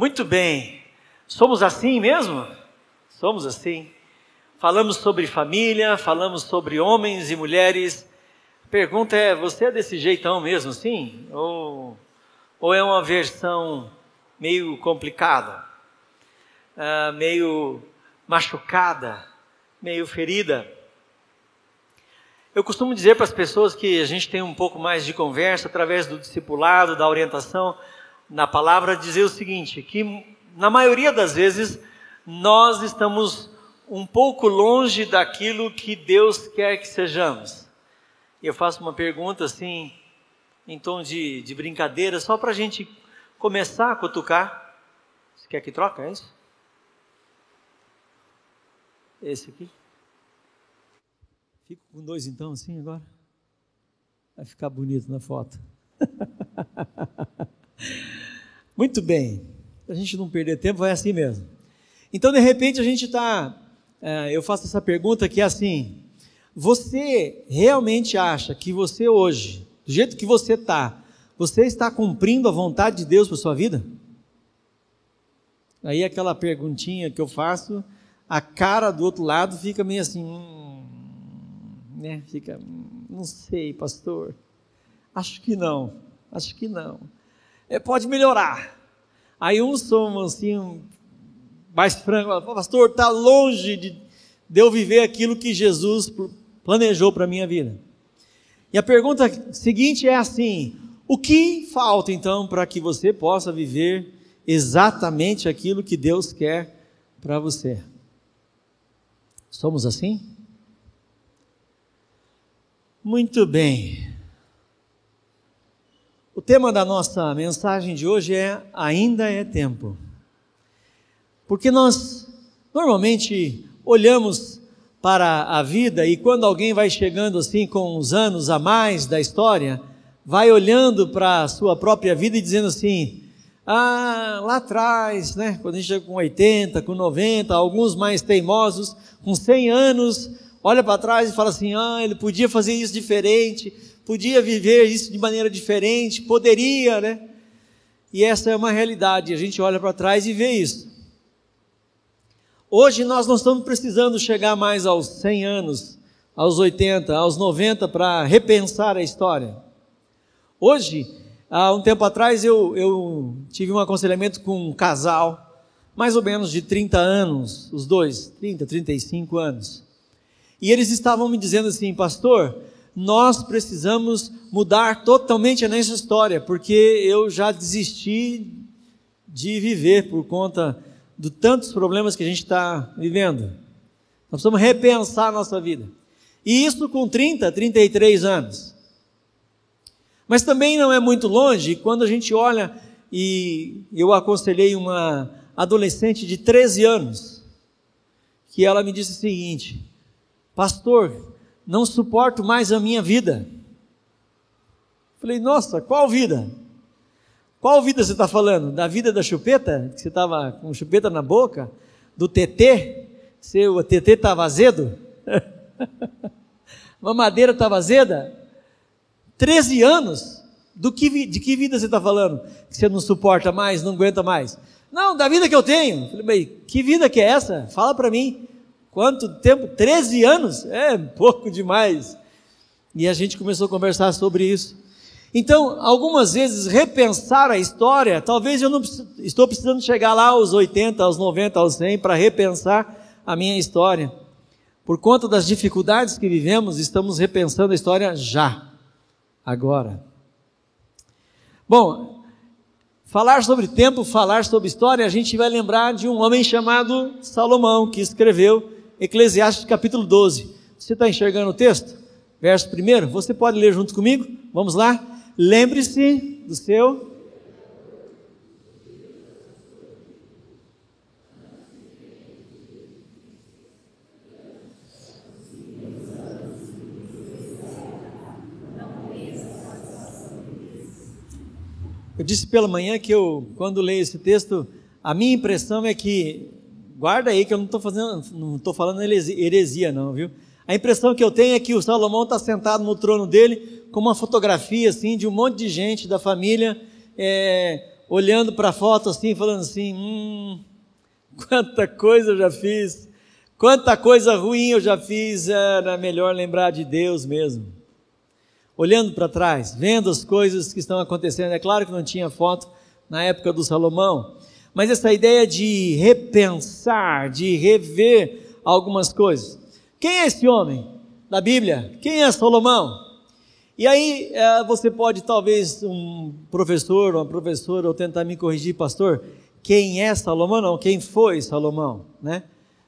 Muito bem. Somos assim mesmo? Somos assim. Falamos sobre família, falamos sobre homens e mulheres. A pergunta é: você é desse jeitão mesmo, sim? Ou, ou é uma versão meio complicada, uh, meio machucada, meio ferida? Eu costumo dizer para as pessoas que a gente tem um pouco mais de conversa através do discipulado, da orientação na palavra, dizer o seguinte: que na maioria das vezes nós estamos um pouco longe daquilo que Deus quer que sejamos. Eu faço uma pergunta assim, em tom de, de brincadeira, só para a gente começar a cutucar. Você quer que troca? É isso? Esse aqui? Fico com dois então, assim agora? Vai ficar bonito na foto. Muito bem. A gente não perder tempo, vai assim mesmo. Então, de repente, a gente está. É, eu faço essa pergunta que é assim: você realmente acha que você hoje, do jeito que você está, você está cumprindo a vontade de Deus para sua vida? Aí aquela perguntinha que eu faço, a cara do outro lado fica meio assim, hum, né? Fica, hum, não sei, pastor. Acho que não. Acho que não pode melhorar. Aí uns são assim, mais francos, pastor, está longe de, de eu viver aquilo que Jesus planejou para a minha vida. E a pergunta seguinte é assim: o que falta então para que você possa viver exatamente aquilo que Deus quer para você? Somos assim? Muito bem. O tema da nossa mensagem de hoje é Ainda é Tempo. Porque nós normalmente olhamos para a vida e quando alguém vai chegando assim com uns anos a mais da história, vai olhando para a sua própria vida e dizendo assim: ah, lá atrás, né, quando a gente chega com 80, com 90, alguns mais teimosos, com 100 anos, olha para trás e fala assim: ah, ele podia fazer isso diferente, podia viver isso de maneira diferente, poderia, né? E essa é uma realidade, a gente olha para trás e vê isso. Hoje nós não estamos precisando chegar mais aos 100 anos, aos 80, aos 90 para repensar a história. Hoje, há um tempo atrás, eu, eu tive um aconselhamento com um casal, mais ou menos de 30 anos, os dois, 30, 35 anos. E eles estavam me dizendo assim, pastor, nós precisamos mudar totalmente a nossa história, porque eu já desisti de viver por conta de tantos problemas que a gente está vivendo. Nós precisamos repensar a nossa vida. E isso com 30, 33 anos. Mas também não é muito longe quando a gente olha e eu aconselhei uma adolescente de 13 anos, que ela me disse o seguinte: Pastor, não suporto mais a minha vida. Falei, nossa, qual vida? Qual vida você está falando? Da vida da chupeta? Que você estava com chupeta na boca? Do TT? Seu TT estava azedo? madeira estava azeda? 13 anos? Do que, de que vida você está falando? Que você não suporta mais, não aguenta mais? Não, da vida que eu tenho. Falei, que vida que é essa? Fala para mim. Quanto tempo? 13 anos? É pouco demais. E a gente começou a conversar sobre isso. Então, algumas vezes, repensar a história, talvez eu não estou precisando chegar lá aos 80, aos 90, aos 100 para repensar a minha história. Por conta das dificuldades que vivemos, estamos repensando a história já, agora. Bom, falar sobre tempo, falar sobre história, a gente vai lembrar de um homem chamado Salomão, que escreveu Eclesiastes capítulo 12. Você está enxergando o texto? Verso 1, você pode ler junto comigo? Vamos lá? Lembre-se do seu. Eu disse pela manhã que eu, quando leio esse texto, a minha impressão é que Guarda aí que eu não estou fazendo, não estou falando heresia, não, viu? A impressão que eu tenho é que o Salomão está sentado no trono dele com uma fotografia assim de um monte de gente da família, é, olhando para a foto assim, falando assim: hum, quanta coisa eu já fiz, quanta coisa ruim eu já fiz, era melhor lembrar de Deus mesmo. Olhando para trás, vendo as coisas que estão acontecendo. É claro que não tinha foto na época do Salomão, mas essa ideia de repensar, de rever algumas coisas. Quem é esse homem da Bíblia? Quem é Salomão? E aí é, você pode, talvez, um professor, uma professora, ou tentar me corrigir, pastor, quem é Salomão? Não, quem foi Salomão, né?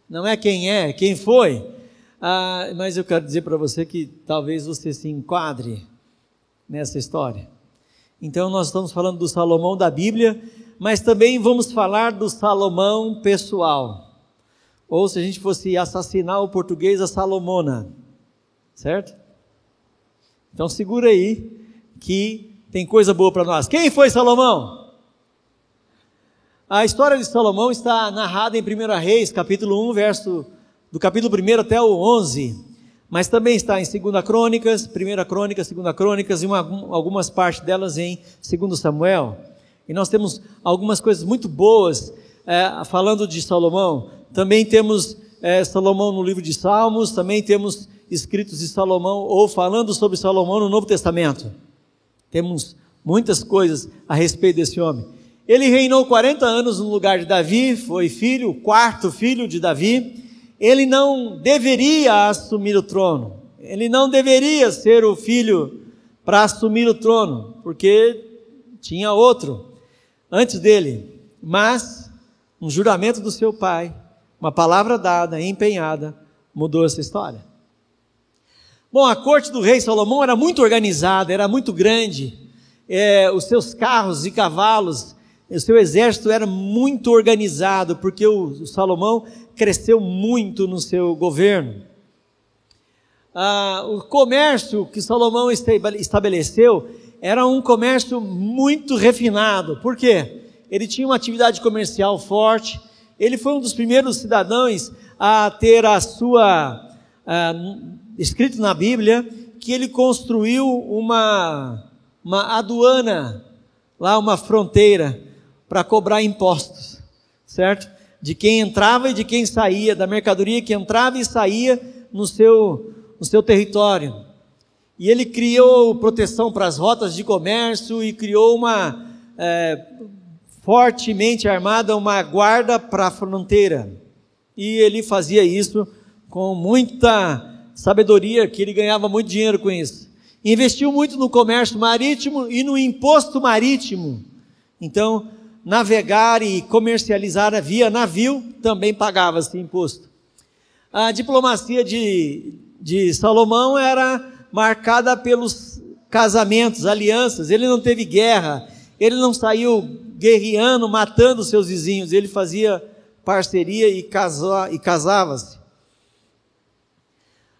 Não é quem é, quem foi. Ah, mas eu quero dizer para você que talvez você se enquadre nessa história. Então nós estamos falando do Salomão da Bíblia, mas também vamos falar do Salomão pessoal. Ou se a gente fosse assassinar o português, a Salomona. Certo? Então segura aí que tem coisa boa para nós. Quem foi Salomão? A história de Salomão está narrada em 1 Reis, capítulo 1, verso do capítulo 1 até o 11. Mas também está em 2 Crônicas, 1 Crônicas, 2 Crônicas e uma, algumas partes delas em 2 Samuel. E nós temos algumas coisas muito boas é, falando de Salomão. Também temos é, Salomão no livro de Salmos, também temos escritos de Salomão ou falando sobre Salomão no Novo Testamento. Temos muitas coisas a respeito desse homem. Ele reinou 40 anos no lugar de Davi, foi filho, o quarto filho de Davi. Ele não deveria assumir o trono. Ele não deveria ser o filho para assumir o trono, porque tinha outro antes dele. Mas um juramento do seu pai, uma palavra dada, empenhada, mudou essa história. Bom, a corte do rei Salomão era muito organizada, era muito grande. É, os seus carros e cavalos, o seu exército era muito organizado, porque o, o Salomão cresceu muito no seu governo. Ah, o comércio que Salomão estabeleceu era um comércio muito refinado. Por quê? Ele tinha uma atividade comercial forte. Ele foi um dos primeiros cidadãos a ter a sua escrito na Bíblia que ele construiu uma, uma aduana, lá uma fronteira, para cobrar impostos, certo? De quem entrava e de quem saía, da mercadoria que entrava e saía no seu, no seu território. E ele criou proteção para as rotas de comércio e criou uma é, fortemente armada, uma guarda para a fronteira. E ele fazia isso com muita sabedoria que ele ganhava muito dinheiro com isso. Investiu muito no comércio marítimo e no imposto marítimo. Então, navegar e comercializar via navio também pagava-se imposto. A diplomacia de, de Salomão era marcada pelos casamentos, alianças. Ele não teve guerra, ele não saiu guerreando, matando seus vizinhos, ele fazia parceria e, e casava-se.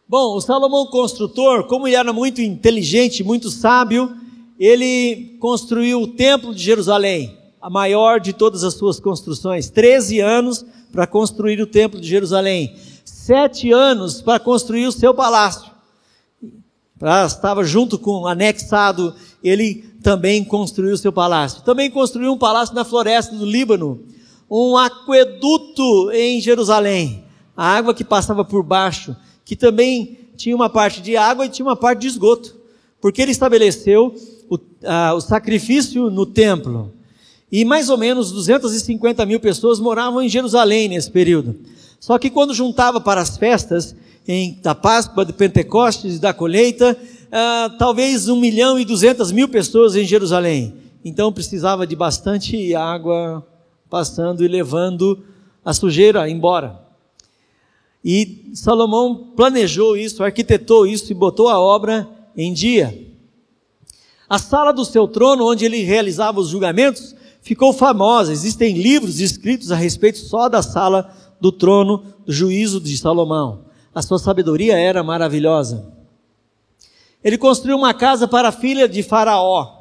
Bom, o Salomão construtor, como ele era muito inteligente, muito sábio, ele construiu o templo de Jerusalém, a maior de todas as suas construções. 13 anos para construir o templo de Jerusalém. Sete anos para construir o seu palácio. Pra, estava junto com, anexado, ele também construiu seu palácio. Também construiu um palácio na floresta do Líbano. Um aqueduto em Jerusalém. A água que passava por baixo que também tinha uma parte de água e tinha uma parte de esgoto, porque ele estabeleceu o, o sacrifício no templo. E mais ou menos 250 mil pessoas moravam em Jerusalém nesse período. Só que quando juntava para as festas, em, da Páscoa, de Pentecostes da colheita, ah, talvez 1 milhão e 200 mil pessoas em Jerusalém. Então precisava de bastante água passando e levando a sujeira embora. E Salomão planejou isso, arquitetou isso e botou a obra em dia. A sala do seu trono, onde ele realizava os julgamentos, ficou famosa. Existem livros escritos a respeito só da sala do trono do juízo de Salomão. A sua sabedoria era maravilhosa. Ele construiu uma casa para a filha de Faraó.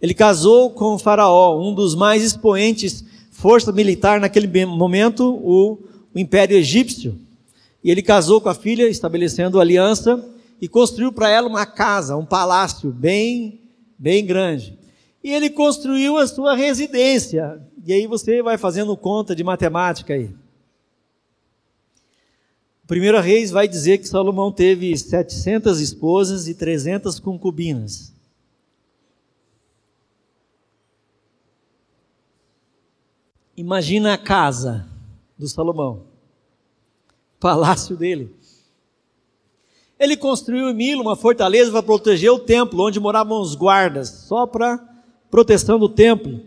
Ele casou com Faraó, um dos mais expoentes força militar naquele momento, o, o Império Egípcio. E ele casou com a filha, estabelecendo aliança, e construiu para ela uma casa, um palácio bem, bem grande. e ele construiu a sua residência. E aí você vai fazendo conta de matemática aí. O primeiro Reis vai dizer que Salomão teve 700 esposas e 300 concubinas. Imagina a casa do Salomão, palácio dele. Ele construiu em Milo uma fortaleza para proteger o templo, onde moravam os guardas, só para proteção do templo.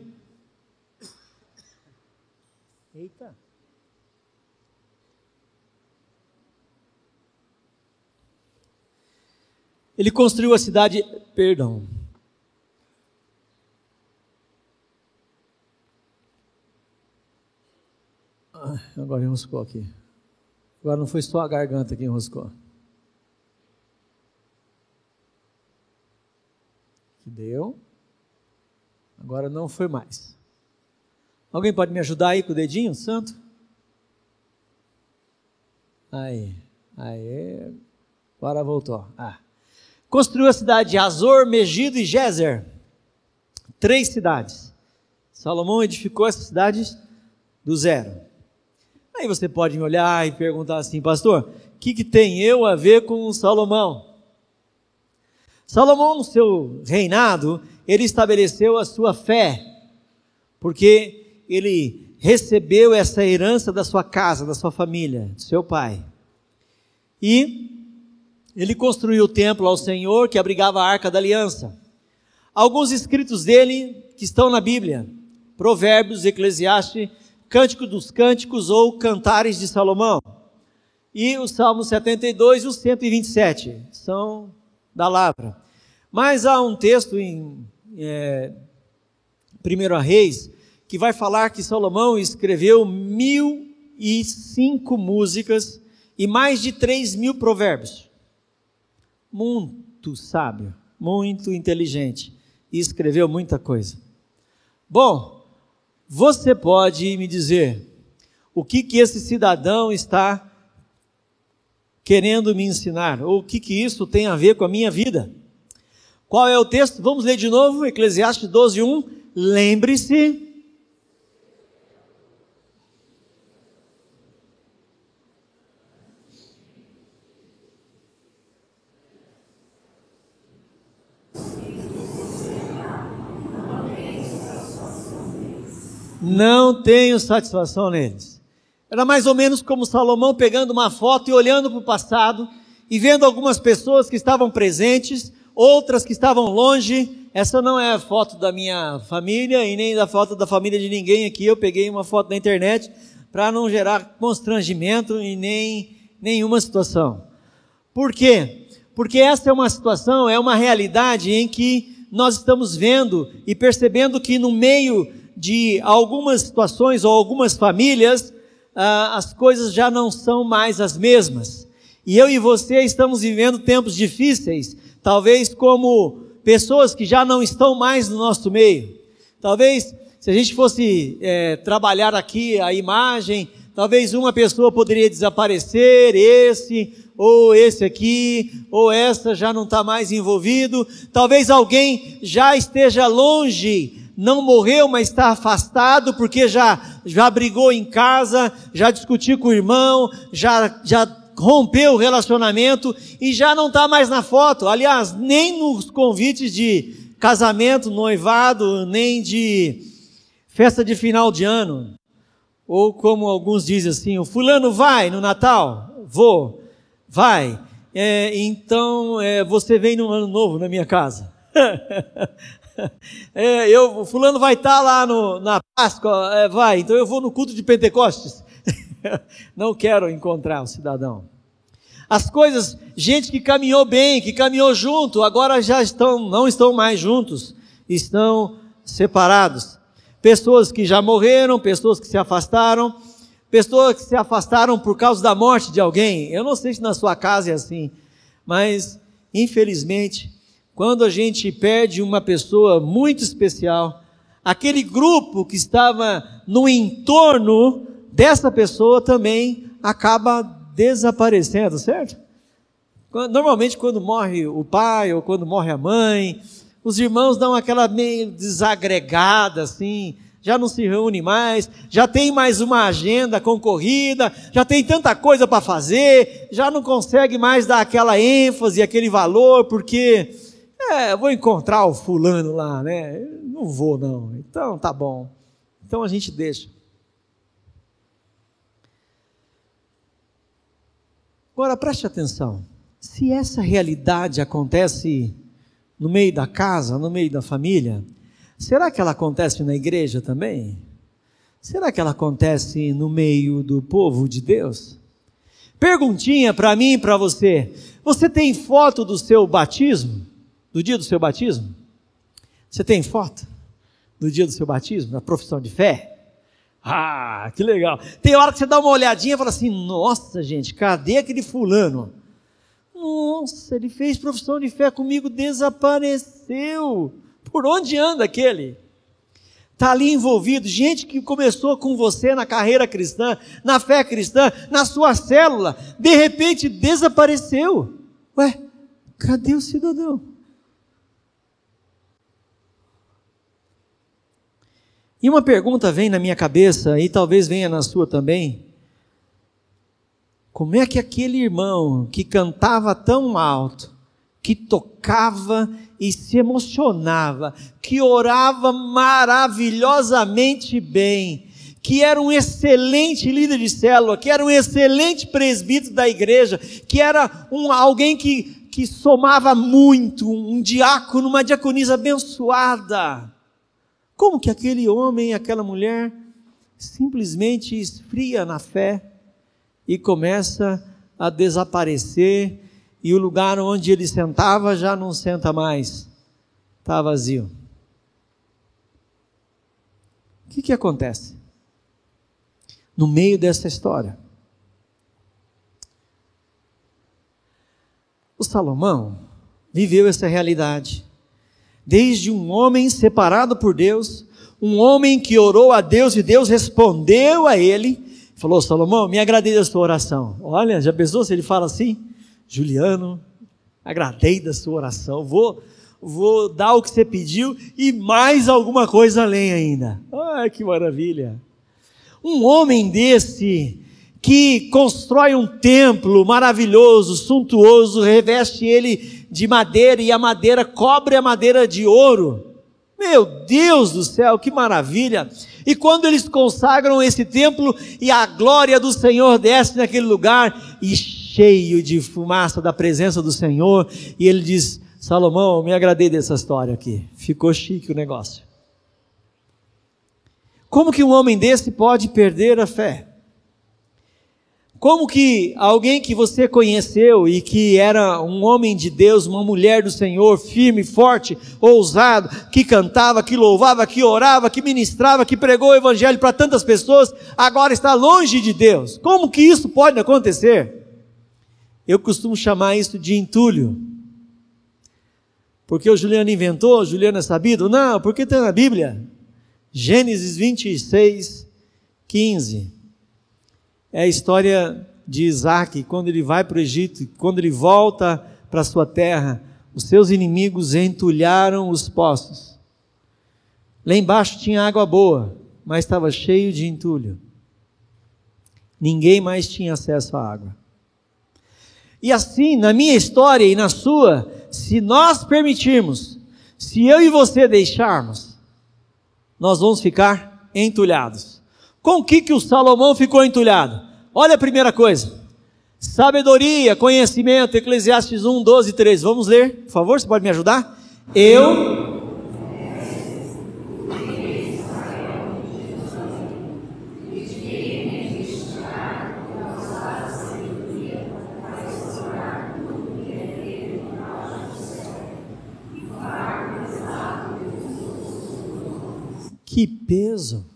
Eita. Ele construiu a cidade, perdão, Ah, agora enroscou aqui. Agora não foi só a garganta que enroscou. Que deu. Agora não foi mais. Alguém pode me ajudar aí com o dedinho, santo? Aí, aí, agora voltou. Ah. Construiu a cidade de Azor, Megido e Gezer. Três cidades. Salomão edificou essas cidades do zero. Aí você pode me olhar e perguntar assim, pastor, o que, que tem eu a ver com Salomão? Salomão, no seu reinado, ele estabeleceu a sua fé, porque ele recebeu essa herança da sua casa, da sua família, do seu pai. E ele construiu o templo ao Senhor que abrigava a arca da aliança. Alguns escritos dele que estão na Bíblia, Provérbios, Eclesiastes Cântico dos Cânticos ou Cantares de Salomão. E o Salmo 72 e o 127 são da Lavra. Mas há um texto em é, 1 Reis que vai falar que Salomão escreveu mil e cinco músicas e mais de três mil provérbios. Muito sábio, muito inteligente e escreveu muita coisa. Bom, você pode me dizer o que que esse cidadão está querendo me ensinar? Ou o que que isso tem a ver com a minha vida? Qual é o texto? Vamos ler de novo, Eclesiastes 12, 1. Lembre-se não tenho satisfação neles. Era mais ou menos como Salomão pegando uma foto e olhando para o passado e vendo algumas pessoas que estavam presentes, outras que estavam longe. Essa não é a foto da minha família e nem da foto da família de ninguém aqui. Eu peguei uma foto da internet para não gerar constrangimento e nem nenhuma situação. Por quê? Porque essa é uma situação, é uma realidade em que nós estamos vendo e percebendo que no meio de algumas situações ou algumas famílias, ah, as coisas já não são mais as mesmas. E eu e você estamos vivendo tempos difíceis, talvez como pessoas que já não estão mais no nosso meio. Talvez, se a gente fosse é, trabalhar aqui a imagem, talvez uma pessoa poderia desaparecer, esse, ou esse aqui, ou essa já não está mais envolvido. Talvez alguém já esteja longe não morreu, mas está afastado porque já, já brigou em casa, já discutiu com o irmão, já, já rompeu o relacionamento e já não está mais na foto. Aliás, nem nos convites de casamento, noivado, nem de festa de final de ano. Ou como alguns dizem assim, o fulano vai no Natal? Vou. Vai. É, então é, você vem no ano novo na minha casa. É, eu, fulano vai estar tá lá no, na Páscoa, é, vai, então eu vou no culto de Pentecostes. Não quero encontrar o um cidadão. As coisas, gente que caminhou bem, que caminhou junto, agora já estão, não estão mais juntos, estão separados. Pessoas que já morreram, pessoas que se afastaram, pessoas que se afastaram por causa da morte de alguém. Eu não sei se na sua casa é assim, mas infelizmente quando a gente perde uma pessoa muito especial, aquele grupo que estava no entorno dessa pessoa também acaba desaparecendo, certo? Normalmente quando morre o pai ou quando morre a mãe, Os irmãos dão aquela meio desagregada assim, já não se reúne mais, já tem mais uma agenda concorrida, já tem tanta coisa para fazer, já não consegue mais dar aquela ênfase, aquele valor, porque é, vou encontrar o fulano lá, né? Não vou não. Então tá bom. Então a gente deixa. Agora preste atenção. Se essa realidade acontece no meio da casa, no meio da família, será que ela acontece na igreja também? Será que ela acontece no meio do povo de Deus? Perguntinha para mim e para você: você tem foto do seu batismo? Do dia do seu batismo? Você tem foto do dia do seu batismo, da profissão de fé? Ah, que legal. Tem hora que você dá uma olhadinha e fala assim: nossa, gente, cadê aquele fulano? Nossa, ele fez profissão de fé comigo, desapareceu. Por onde anda aquele? Está ali envolvido, gente que começou com você na carreira cristã, na fé cristã, na sua célula, de repente desapareceu. Ué, cadê o cidadão? E uma pergunta vem na minha cabeça, e talvez venha na sua também. Como é que aquele irmão que cantava tão alto, que tocava e se emocionava, que orava maravilhosamente bem, que era um excelente líder de célula, que era um excelente presbítero da igreja, que era um, alguém que, que somava muito, um diácono, uma diaconisa abençoada. Como que aquele homem aquela mulher simplesmente esfria na fé e começa a desaparecer e o lugar onde ele sentava já não senta mais, está vazio. O que, que acontece? No meio dessa história, o Salomão viveu essa realidade desde um homem separado por Deus, um homem que orou a Deus e Deus respondeu a ele, falou: Salomão, me agradei da sua oração. Olha, já pensou se ele fala assim? Juliano, agradei da sua oração, vou, vou dar o que você pediu e mais alguma coisa além ainda. Ai, que maravilha! Um homem desse, que constrói um templo maravilhoso, suntuoso, reveste ele de madeira e a madeira cobre a madeira de ouro. Meu Deus do céu, que maravilha! E quando eles consagram esse templo e a glória do Senhor desce naquele lugar e cheio de fumaça da presença do Senhor, e ele diz: Salomão, me agradei dessa história aqui. Ficou chique o negócio. Como que um homem desse pode perder a fé? Como que alguém que você conheceu e que era um homem de Deus, uma mulher do Senhor, firme, forte, ousado, que cantava, que louvava, que orava, que ministrava, que pregou o evangelho para tantas pessoas, agora está longe de Deus? Como que isso pode acontecer? Eu costumo chamar isso de entulho. Porque o Juliano inventou, o Juliano é sabido? Não, porque está na Bíblia. Gênesis 26, 15 é a história de Isaac, quando ele vai para o Egito, quando ele volta para sua terra, os seus inimigos entulharam os poços. Lá embaixo tinha água boa, mas estava cheio de entulho. Ninguém mais tinha acesso à água. E assim, na minha história e na sua, se nós permitirmos, se eu e você deixarmos, nós vamos ficar entulhados. Com o que, que o Salomão ficou entulhado? Olha a primeira coisa. Sabedoria, conhecimento, Eclesiastes 1, 12, 13. Vamos ler, por favor, você pode me ajudar? Eu. Que peso!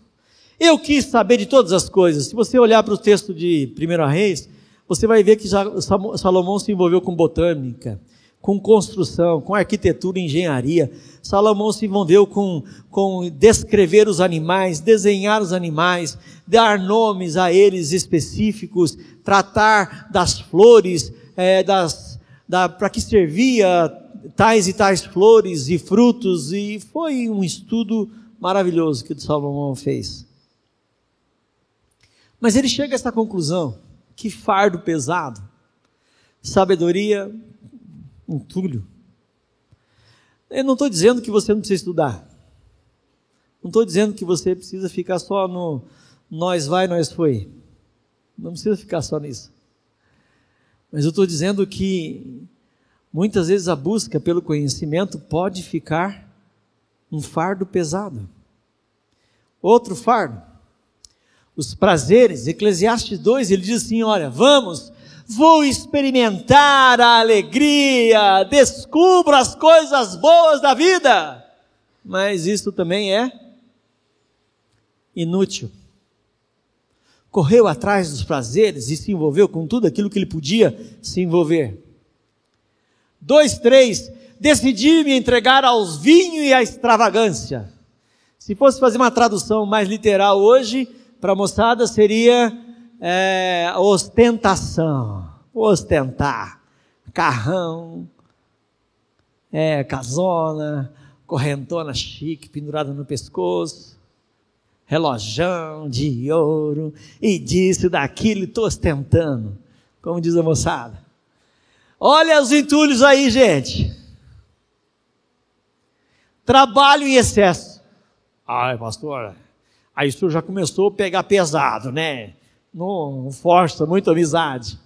Eu quis saber de todas as coisas. Se você olhar para o texto de 1 Reis, você vai ver que Salomão se envolveu com botânica, com construção, com arquitetura e engenharia. Salomão se envolveu com, com descrever os animais, desenhar os animais, dar nomes a eles específicos, tratar das flores, é, das, da, para que servia tais e tais flores e frutos, e foi um estudo maravilhoso que Salomão fez. Mas ele chega a essa conclusão: que fardo pesado, sabedoria, entulho. Eu não estou dizendo que você não precisa estudar. Não estou dizendo que você precisa ficar só no nós vai, nós foi. Não precisa ficar só nisso. Mas eu estou dizendo que muitas vezes a busca pelo conhecimento pode ficar um fardo pesado. Outro fardo, os prazeres. Eclesiastes 2, ele diz assim: olha, vamos, vou experimentar a alegria, descubro as coisas boas da vida. Mas isso também é inútil. Correu atrás dos prazeres e se envolveu com tudo aquilo que ele podia se envolver. Dois, três, decidi me entregar aos vinhos e à extravagância. Se fosse fazer uma tradução mais literal hoje, para a moçada seria é, ostentação, ostentar, carrão, é, casona, correntona chique pendurada no pescoço, relojão de ouro, e disso, daquilo, estou ostentando, como diz a moçada. Olha os entulhos aí, gente. Trabalho em excesso. Ai, pastor, aí isso já começou a pegar pesado, né? Não força muito amizade.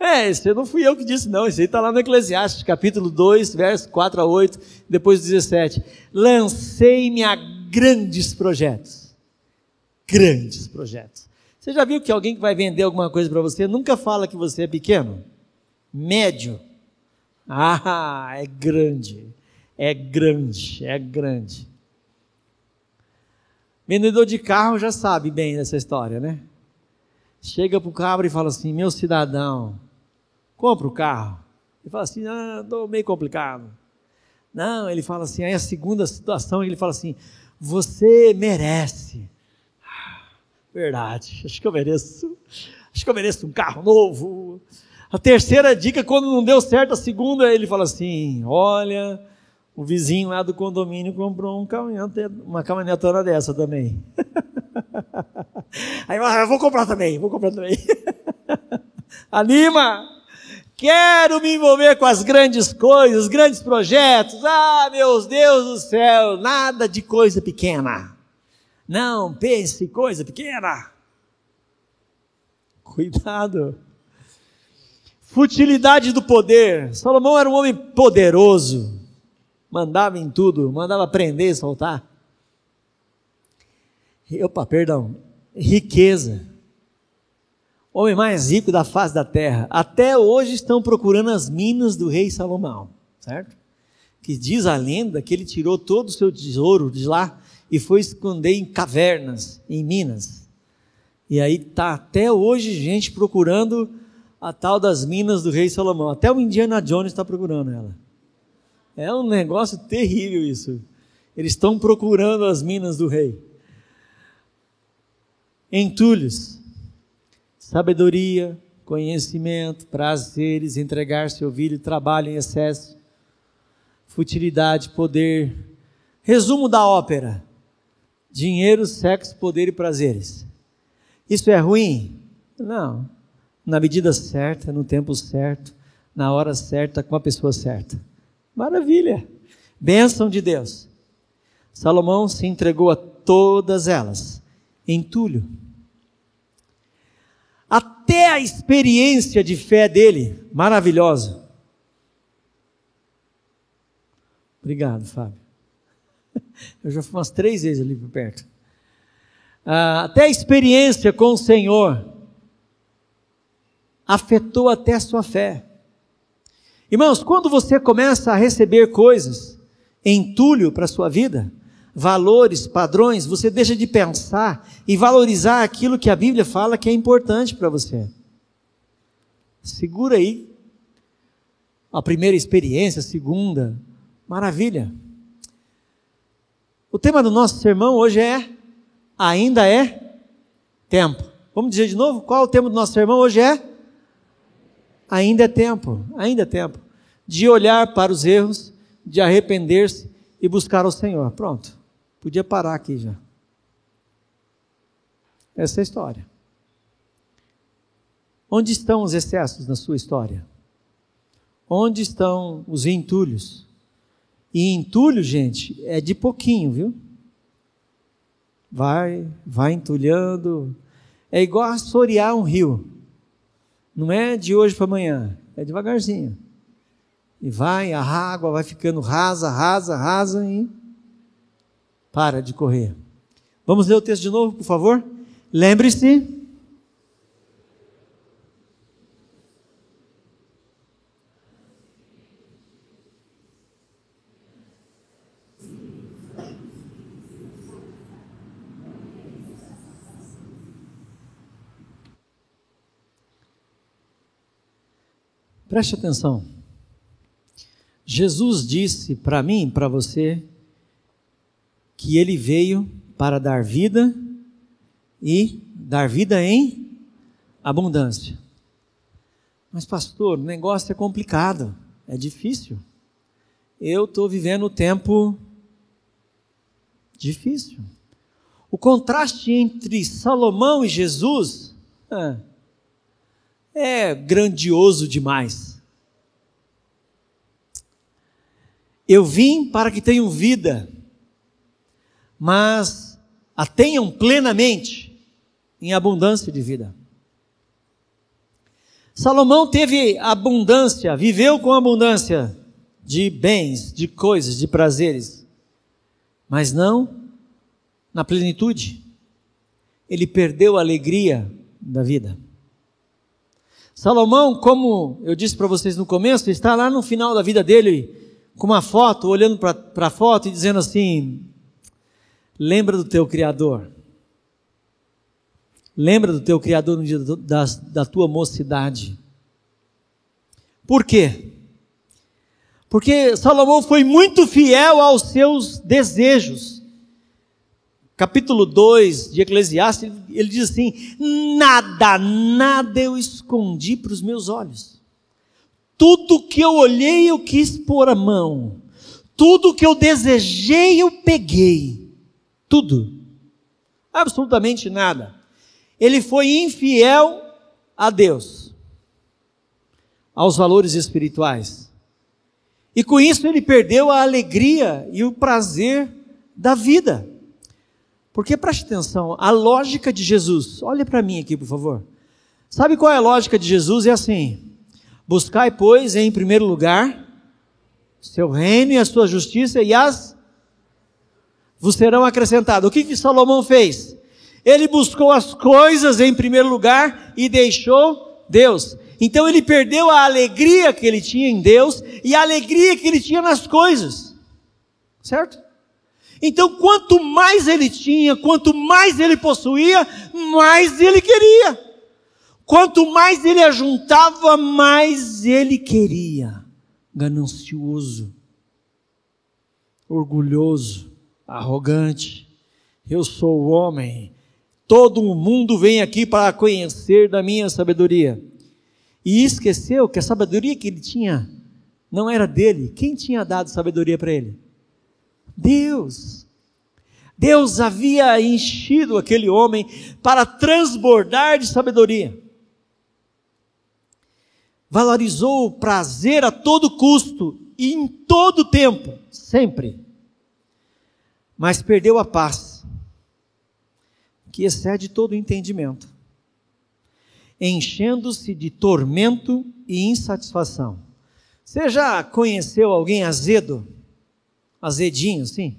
É, isso não fui eu que disse, não. Isso aí está lá no Eclesiastes, capítulo 2, verso 4 a 8, depois 17. Lancei-me a grandes projetos. Grandes projetos. Você já viu que alguém que vai vender alguma coisa para você nunca fala que você é pequeno? Médio. Ah, é grande. É grande, é grande. Vendedor de carro já sabe bem dessa história, né? Chega para o cabra e fala assim: Meu cidadão, compra o carro. Ele fala assim: Ah, estou meio complicado. Não, ele fala assim. Aí a segunda situação, ele fala assim: Você merece. Ah, verdade, acho que eu mereço. Acho que eu mereço um carro novo. A terceira dica, quando não deu certo, a segunda, ele fala assim: Olha o vizinho lá do condomínio comprou um caminhonete, uma caminhonetona dessa também. Aí eu vou comprar também, vou comprar também. Anima! Quero me envolver com as grandes coisas, grandes projetos. Ah, meus Deus do céu, nada de coisa pequena. Não pense coisa pequena. Cuidado. Futilidade do poder. Salomão era um homem poderoso mandava em tudo, mandava prender e soltar. Opa, perdão, riqueza. Homem mais rico da face da terra. Até hoje estão procurando as minas do rei Salomão, certo? Que diz a lenda que ele tirou todo o seu tesouro de lá e foi esconder em cavernas, em minas. E aí tá até hoje gente procurando a tal das minas do rei Salomão. Até o Indiana Jones está procurando ela. É um negócio terrível isso. Eles estão procurando as minas do rei. Entulhos, sabedoria, conhecimento, prazeres, entregar-se, ouvir, trabalho em excesso, futilidade, poder. Resumo da ópera: dinheiro, sexo, poder e prazeres. Isso é ruim? Não. Na medida certa, no tempo certo, na hora certa, com a pessoa certa. Maravilha! Bênção de Deus. Salomão se entregou a todas elas, entulho. Até a experiência de fé dele, maravilhosa. Obrigado, Fábio. Eu já fui umas três vezes ali por perto. Ah, até a experiência com o Senhor afetou até a sua fé. Irmãos, quando você começa a receber coisas, entulho para a sua vida, valores, padrões, você deixa de pensar e valorizar aquilo que a Bíblia fala que é importante para você. Segura aí a primeira experiência, a segunda, maravilha. O tema do nosso sermão hoje é ainda é tempo. Vamos dizer de novo? Qual o tema do nosso sermão hoje é? Ainda é tempo, ainda é tempo de olhar para os erros de arrepender-se e buscar o Senhor. Pronto. Podia parar aqui já. Essa é a história. Onde estão os excessos na sua história? Onde estão os entulhos? E entulho, gente, é de pouquinho, viu? Vai, vai entulhando. É igual assorear um rio. Não é de hoje para amanhã, é devagarzinho. E vai, a água vai ficando rasa, rasa, rasa e para de correr. Vamos ler o texto de novo, por favor? Lembre-se Preste atenção. Jesus disse para mim, para você, que ele veio para dar vida e dar vida em abundância. Mas, pastor, o negócio é complicado, é difícil. Eu estou vivendo o tempo difícil. O contraste entre Salomão e Jesus é, é grandioso demais. Eu vim para que tenham vida, mas a tenham plenamente, em abundância de vida. Salomão teve abundância, viveu com abundância de bens, de coisas, de prazeres, mas não na plenitude. Ele perdeu a alegria da vida. Salomão, como eu disse para vocês no começo, está lá no final da vida dele, com uma foto, olhando para a foto e dizendo assim: lembra do teu Criador. Lembra do teu Criador no dia da, da tua mocidade. Por quê? Porque Salomão foi muito fiel aos seus desejos capítulo 2 de Eclesiastes, ele diz assim: Nada, nada eu escondi para os meus olhos. Tudo que eu olhei, eu quis pôr a mão. Tudo que eu desejei, eu peguei. Tudo. Absolutamente nada. Ele foi infiel a Deus, aos valores espirituais. E com isso ele perdeu a alegria e o prazer da vida. Porque preste atenção, a lógica de Jesus, olha para mim aqui, por favor. Sabe qual é a lógica de Jesus? É assim: buscai, pois, em primeiro lugar, seu reino e a sua justiça, e as vos serão acrescentadas. O que, que Salomão fez? Ele buscou as coisas em primeiro lugar e deixou Deus. Então ele perdeu a alegria que ele tinha em Deus e a alegria que ele tinha nas coisas. Certo? Então, quanto mais ele tinha, quanto mais ele possuía, mais ele queria. Quanto mais ele ajuntava, mais ele queria. Ganancioso, orgulhoso, arrogante. Eu sou o homem. Todo o mundo vem aqui para conhecer da minha sabedoria. E esqueceu que a sabedoria que ele tinha não era dele. Quem tinha dado sabedoria para ele? Deus. Deus havia enchido aquele homem para transbordar de sabedoria. Valorizou o prazer a todo custo e em todo tempo, sempre. Mas perdeu a paz, que excede todo entendimento, enchendo-se de tormento e insatisfação. Você já conheceu alguém azedo? azedinho, sim.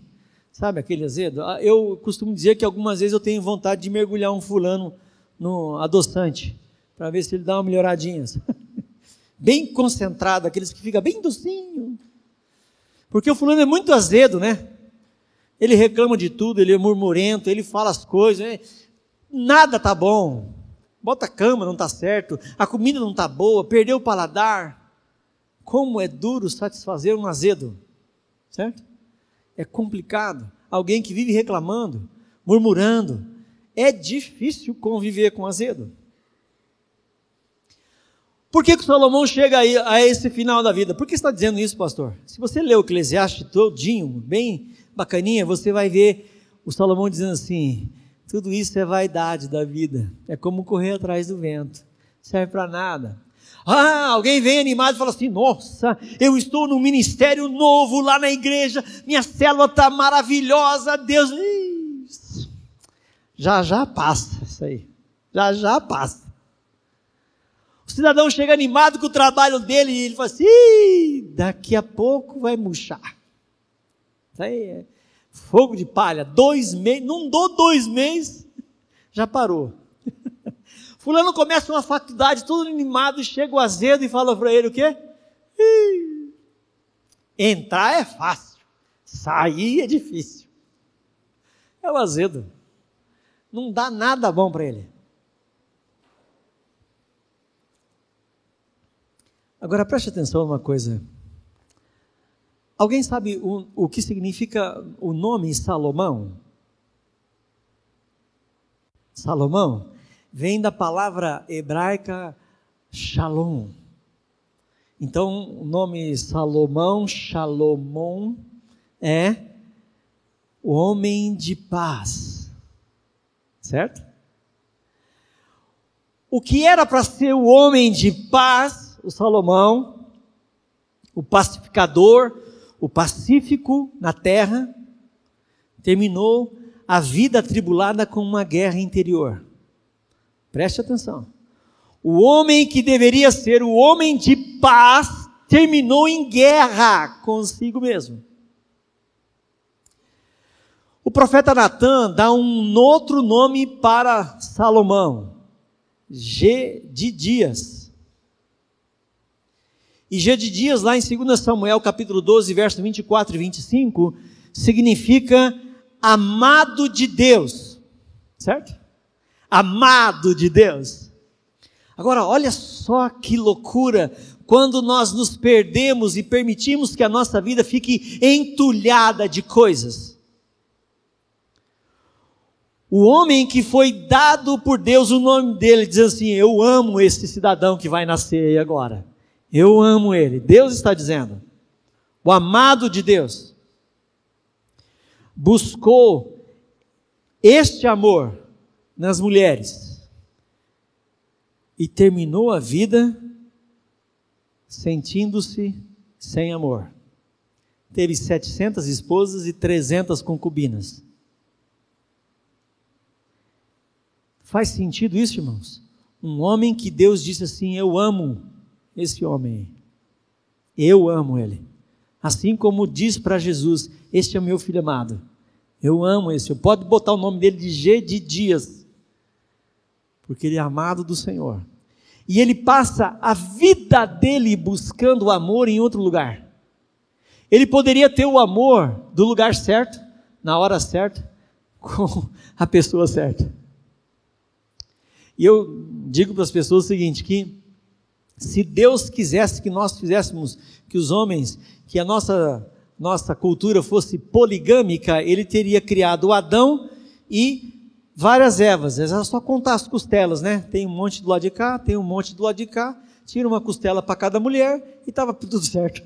Sabe aquele azedo? Ah, eu costumo dizer que algumas vezes eu tenho vontade de mergulhar um fulano no adoçante, para ver se ele dá uma melhoradinha. bem concentrado, aqueles que fica bem docinho. Porque o fulano é muito azedo, né? Ele reclama de tudo, ele é murmurento, ele fala as coisas, né? nada tá bom. Bota a cama, não tá certo, a comida não tá boa, perdeu o paladar. Como é duro satisfazer um azedo, certo? é complicado. Alguém que vive reclamando, murmurando. É difícil conviver com azedo. Por que, que Salomão chega a, esse final da vida? Por que está dizendo isso, pastor? Se você ler o Eclesiastes todinho, bem bacaninha, você vai ver o Salomão dizendo assim: tudo isso é vaidade da vida, é como correr atrás do vento, serve para nada. Ah, alguém vem animado e fala assim: Nossa, eu estou num ministério novo lá na igreja, minha célula está maravilhosa, Deus. Já já passa isso aí, já já passa. O cidadão chega animado com o trabalho dele e ele fala assim: daqui a pouco vai murchar. Isso aí é fogo de palha. Dois meses, não dou dois meses, já parou. Fulano começa uma faculdade todo animado, chega o azedo e fala para ele o quê? Entrar é fácil, sair é difícil. É o azedo. Não dá nada bom para ele. Agora preste atenção numa coisa. Alguém sabe o, o que significa o nome Salomão? Salomão vem da palavra hebraica Shalom. Então, o nome Salomão, Shalomon, é o homem de paz. Certo? O que era para ser o homem de paz o Salomão, o pacificador, o pacífico na terra, terminou a vida atribulada com uma guerra interior. Preste atenção. O homem que deveria ser o homem de paz terminou em guerra consigo mesmo. O profeta Natan dá um outro nome para Salomão, G de Dias. E G de dias, lá em 2 Samuel, capítulo 12, verso 24 e 25, significa amado de Deus. Certo? Amado de Deus. Agora, olha só que loucura quando nós nos perdemos e permitimos que a nossa vida fique entulhada de coisas. O homem que foi dado por Deus o nome dele diz assim: Eu amo esse cidadão que vai nascer aí agora. Eu amo ele. Deus está dizendo. O amado de Deus buscou este amor nas mulheres e terminou a vida sentindo-se sem amor. Teve 700 esposas e 300 concubinas. Faz sentido isso, irmãos? Um homem que Deus disse assim: Eu amo esse homem. Eu amo ele. Assim como diz para Jesus: Este é o meu filho amado. Eu amo esse. Eu pode botar o nome dele de G de Dias, porque ele é amado do Senhor. E ele passa a vida dele buscando o amor em outro lugar. Ele poderia ter o amor do lugar certo, na hora certa, com a pessoa certa. E eu digo para as pessoas o seguinte: que se Deus quisesse que nós fizéssemos, que os homens, que a nossa, nossa cultura fosse poligâmica, ele teria criado Adão e várias Evas. É só contar as costelas, né? Tem um monte do lado de cá, tem um monte do lado de cá, tira uma costela para cada mulher e estava tudo certo.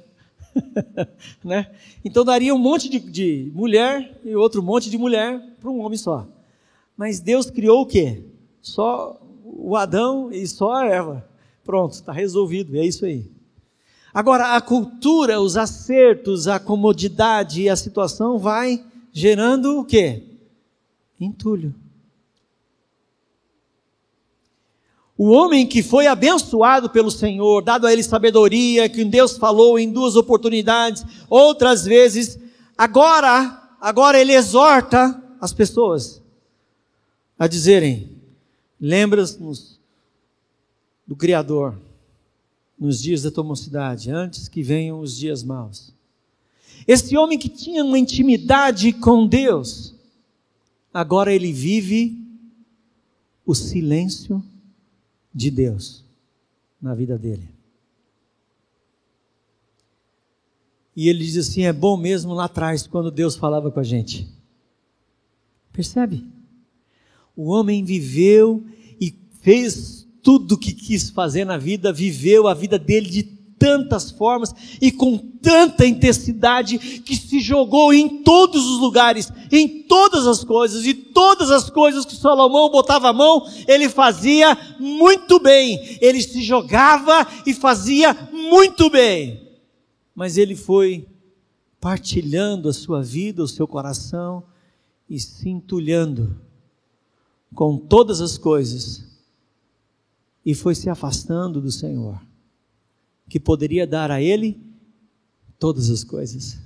né? Então daria um monte de, de mulher e outro monte de mulher para um homem só. Mas Deus criou o quê? Só o Adão e só a Eva. Pronto, está resolvido, é isso aí. Agora, a cultura, os acertos, a comodidade e a situação vai gerando o quê? Entulho. O homem que foi abençoado pelo Senhor, dado a ele sabedoria, que Deus falou em duas oportunidades, outras vezes, agora, agora ele exorta as pessoas a dizerem: lembra-nos do Criador nos dias da mocidade, antes que venham os dias maus. Esse homem que tinha uma intimidade com Deus, agora ele vive o silêncio de Deus na vida dele. E ele diz assim: é bom mesmo lá atrás, quando Deus falava com a gente. Percebe? O homem viveu e fez tudo que quis fazer na vida, viveu a vida dele de tantas formas e com tanta intensidade que se jogou em todos os lugares, em todas as coisas, e todas as coisas que Salomão botava a mão, ele fazia muito bem. Ele se jogava e fazia muito bem. Mas ele foi partilhando a sua vida, o seu coração e se entulhando com todas as coisas e foi se afastando do Senhor que poderia dar a ele todas as coisas.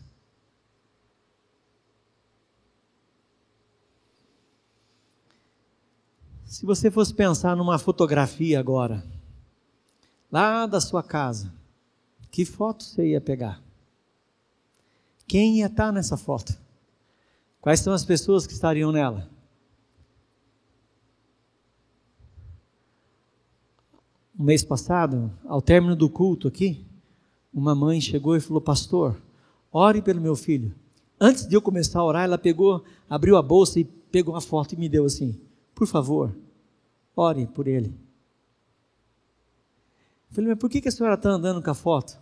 Se você fosse pensar numa fotografia agora, lá da sua casa, que foto você ia pegar? Quem ia estar nessa foto? Quais são as pessoas que estariam nela? Um mês passado, ao término do culto aqui, uma mãe chegou e falou: Pastor, ore pelo meu filho. Antes de eu começar a orar, ela pegou, abriu a bolsa e pegou uma foto e me deu assim: Por favor, ore por ele. Eu falei: Mas por que a senhora está andando com a foto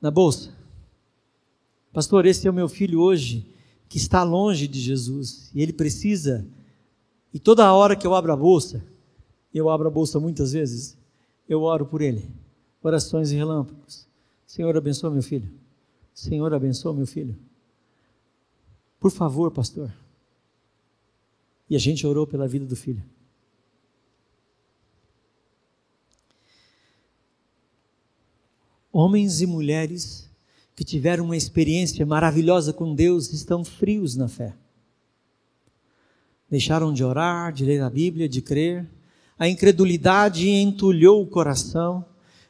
na bolsa? Pastor, esse é o meu filho hoje, que está longe de Jesus, e ele precisa. E toda hora que eu abro a bolsa, eu abro a bolsa muitas vezes, eu oro por ele. Orações e relâmpagos. Senhor, abençoa meu filho. Senhor, abençoa meu filho. Por favor, pastor. E a gente orou pela vida do filho. Homens e mulheres que tiveram uma experiência maravilhosa com Deus estão frios na fé. Deixaram de orar, de ler a Bíblia, de crer a incredulidade entulhou o coração,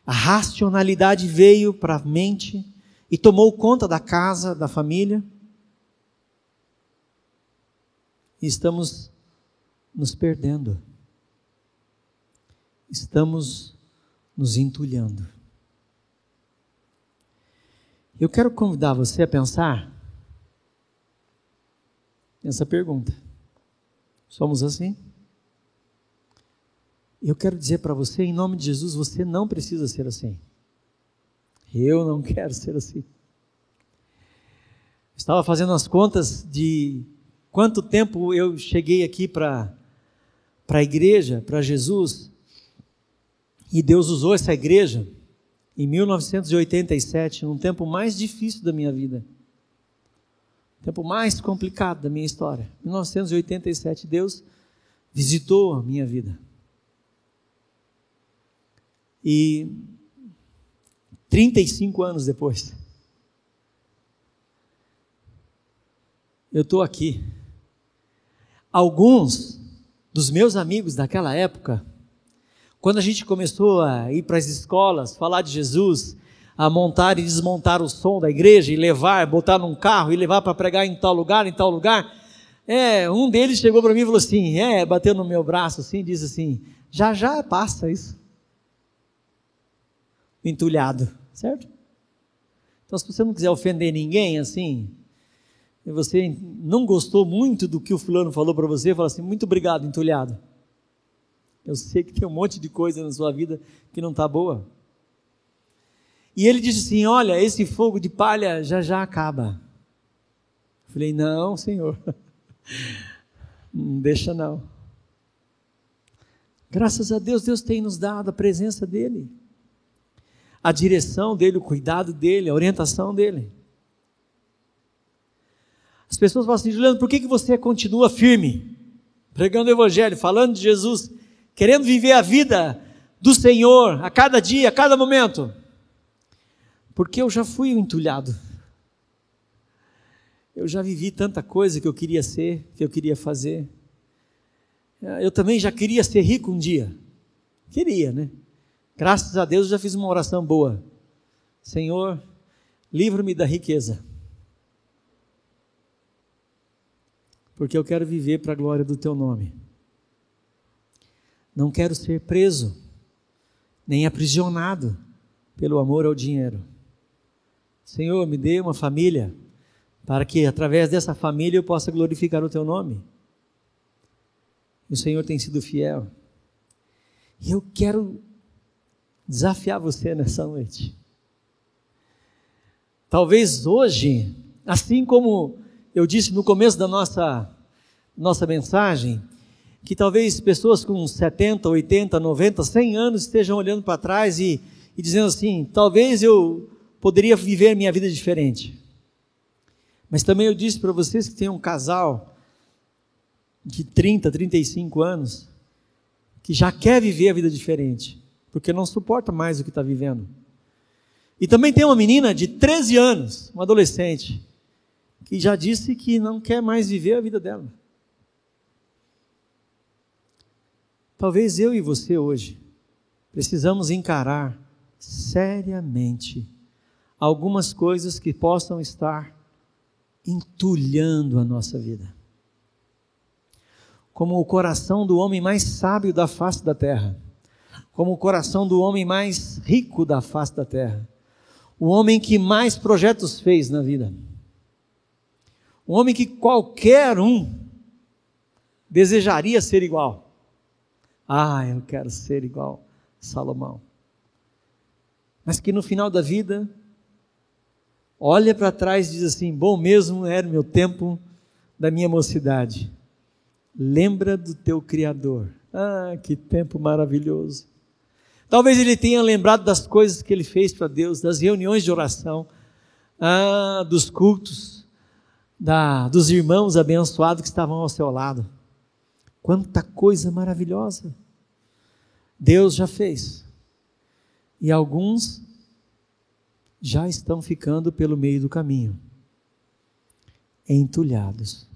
a racionalidade veio para a mente e tomou conta da casa, da família. E estamos nos perdendo. Estamos nos entulhando. Eu quero convidar você a pensar nessa pergunta. Somos assim? Eu quero dizer para você, em nome de Jesus, você não precisa ser assim. Eu não quero ser assim. Estava fazendo as contas de quanto tempo eu cheguei aqui para a igreja, para Jesus, e Deus usou essa igreja em 1987, num tempo mais difícil da minha vida. Tempo mais complicado da minha história. 1987, Deus visitou a minha vida. E 35 anos depois, eu estou aqui. Alguns dos meus amigos daquela época, quando a gente começou a ir para as escolas, falar de Jesus, a montar e desmontar o som da igreja e levar, botar num carro e levar para pregar em tal lugar, em tal lugar, é, um deles chegou para mim e falou assim, é, bateu no meu braço assim, disse assim, já já passa isso entulhado, certo? Então, se você não quiser ofender ninguém assim, e você não gostou muito do que o fulano falou para você, fala assim: muito obrigado, entulhado. Eu sei que tem um monte de coisa na sua vida que não está boa. E ele disse assim: Olha, esse fogo de palha já já acaba. Eu falei: Não, senhor, não deixa não. Graças a Deus, Deus tem nos dado a presença dEle a direção dele, o cuidado dele, a orientação dele. As pessoas falam assim, Juliano, por que, que você continua firme, pregando o Evangelho, falando de Jesus, querendo viver a vida do Senhor a cada dia, a cada momento? Porque eu já fui entulhado. Eu já vivi tanta coisa que eu queria ser, que eu queria fazer. Eu também já queria ser rico um dia. Queria, né? Graças a Deus eu já fiz uma oração boa. Senhor, livra-me da riqueza. Porque eu quero viver para a glória do teu nome. Não quero ser preso, nem aprisionado pelo amor ao dinheiro. Senhor, me dê uma família, para que através dessa família eu possa glorificar o teu nome. O Senhor tem sido fiel. E eu quero desafiar você nessa noite. Talvez hoje, assim como eu disse no começo da nossa, nossa mensagem, que talvez pessoas com 70, 80, 90, 100 anos estejam olhando para trás e, e dizendo assim: talvez eu poderia viver minha vida diferente. Mas também eu disse para vocês que tem um casal de 30, 35 anos que já quer viver a vida diferente, porque não suporta mais o que está vivendo. E também tem uma menina de 13 anos, uma adolescente, que já disse que não quer mais viver a vida dela. Talvez eu e você hoje precisamos encarar seriamente algumas coisas que possam estar entulhando a nossa vida. Como o coração do homem mais sábio da face da terra, como o coração do homem mais rico da face da terra, o homem que mais projetos fez na vida, o homem que qualquer um desejaria ser igual. Ah, eu quero ser igual Salomão. Mas que no final da vida, olha para trás e diz assim: bom mesmo era o meu tempo da minha mocidade. Lembra do teu Criador. Ah, que tempo maravilhoso. Talvez ele tenha lembrado das coisas que ele fez para Deus, das reuniões de oração, ah, dos cultos, da, dos irmãos abençoados que estavam ao seu lado. Quanta coisa maravilhosa Deus já fez. E alguns já estão ficando pelo meio do caminho, entulhados.